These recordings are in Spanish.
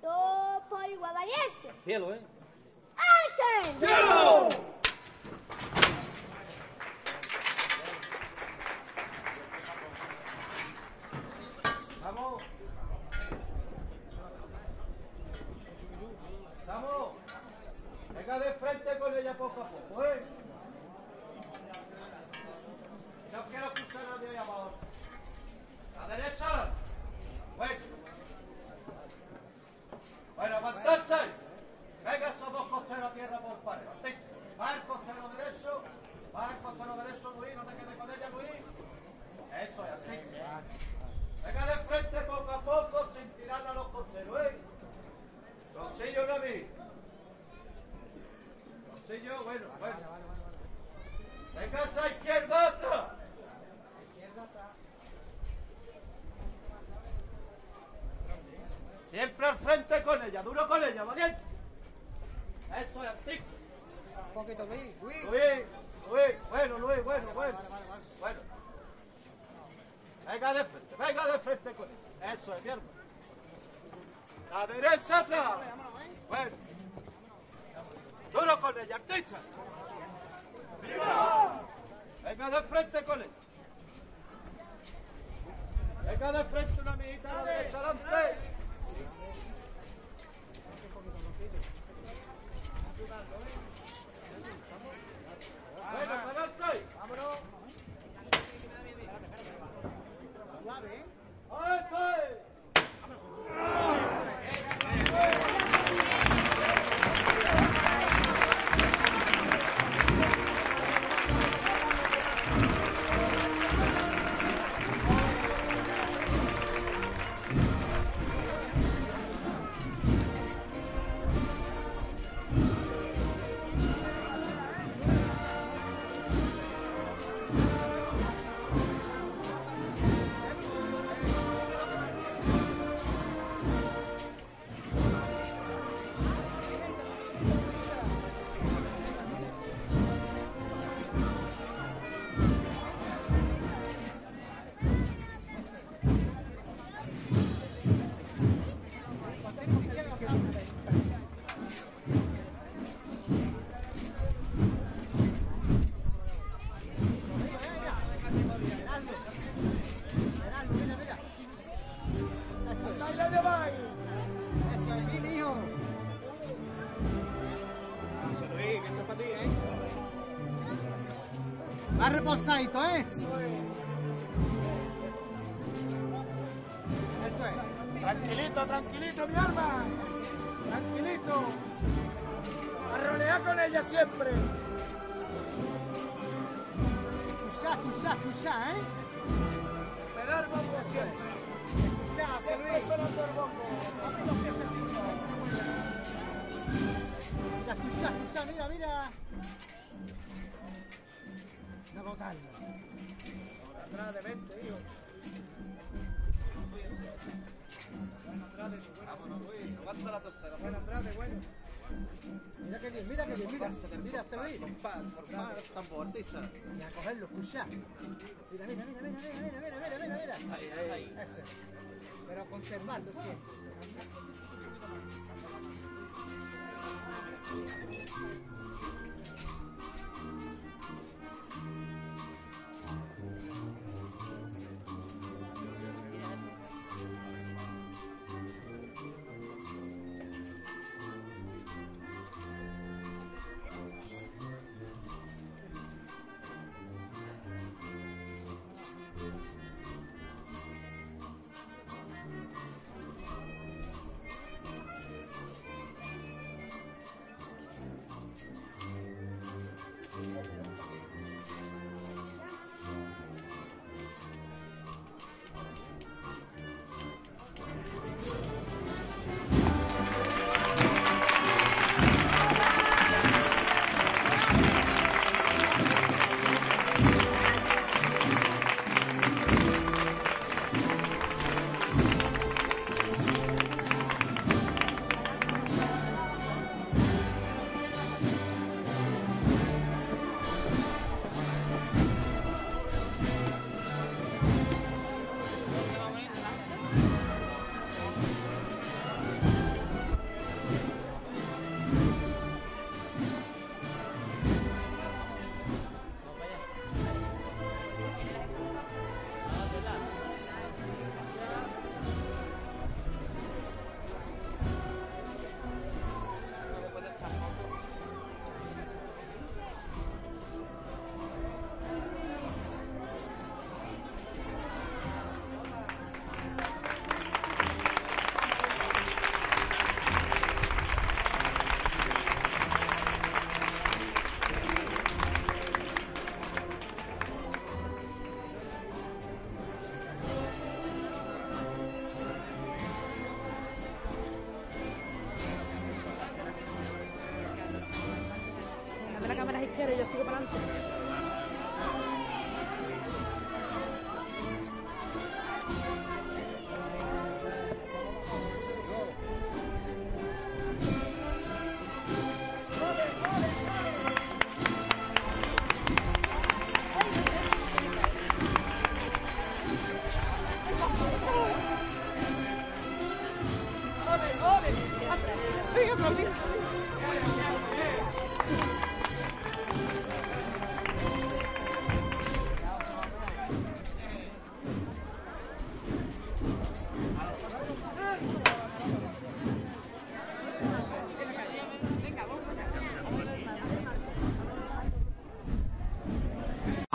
Todo por igual valiente. Cielo, ¿eh? ¡Alten! ¡Cielo! Vamos. Vamos. Venga de frente con ella poco a poco, ¿eh? No quiero cruzar a nadie ahí abajo. La derecha. Bueno. Bueno, aguantarse. Venga esos dos costeros a tierra por. Martín. Va el costero derecho. Va el costero derecho, Luis. No te quedes con ella, Luis. Eso es así. Venga de frente poco a poco sin tirar a los costeros, ¿eh? Rosillo una. Rosillo, bueno, bueno. Venga esa izquierda otra. Siempre al frente ella, duro con ella, valiente. Eso es artista. Un poquito, Luis. Luis. Luis, Luis, bueno, Luis, bueno, bueno. Bueno. Venga de frente, venga de frente con ella. Eso es, mi hermano. La derecha atrás. Bueno. Duro con ella, artista. Venga de frente con ella. Venga de frente una amiguita a la derecha, adelante. dale, bye. Hacia aquí, mijo. Gracias, Luis, esto es para ti, ¿eh? Va reposadito, ¿eh? Eso es. Eso es. Tranquilito, tranquilito, mi arma. Tranquilito. A rolear con ella siempre. Cusá, cusá, cusá, ¿eh? Pedal vamos siempre. Esperando el bombo. Piececitos. Mira, escuchá, escuchá, mira, mira. Atrás de 20, hijo. Vámonos. Aguanta la. Mira que mira que mira. Mira, se ve. Compás, formar tambor, artista. Y a cogerlo, escuchá. Mira, mira, mira, mira, mira, mira, mira, mira, mira, mira. Ahí, ahí pero conservarlo siempre. Sigo para adelante.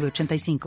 906985.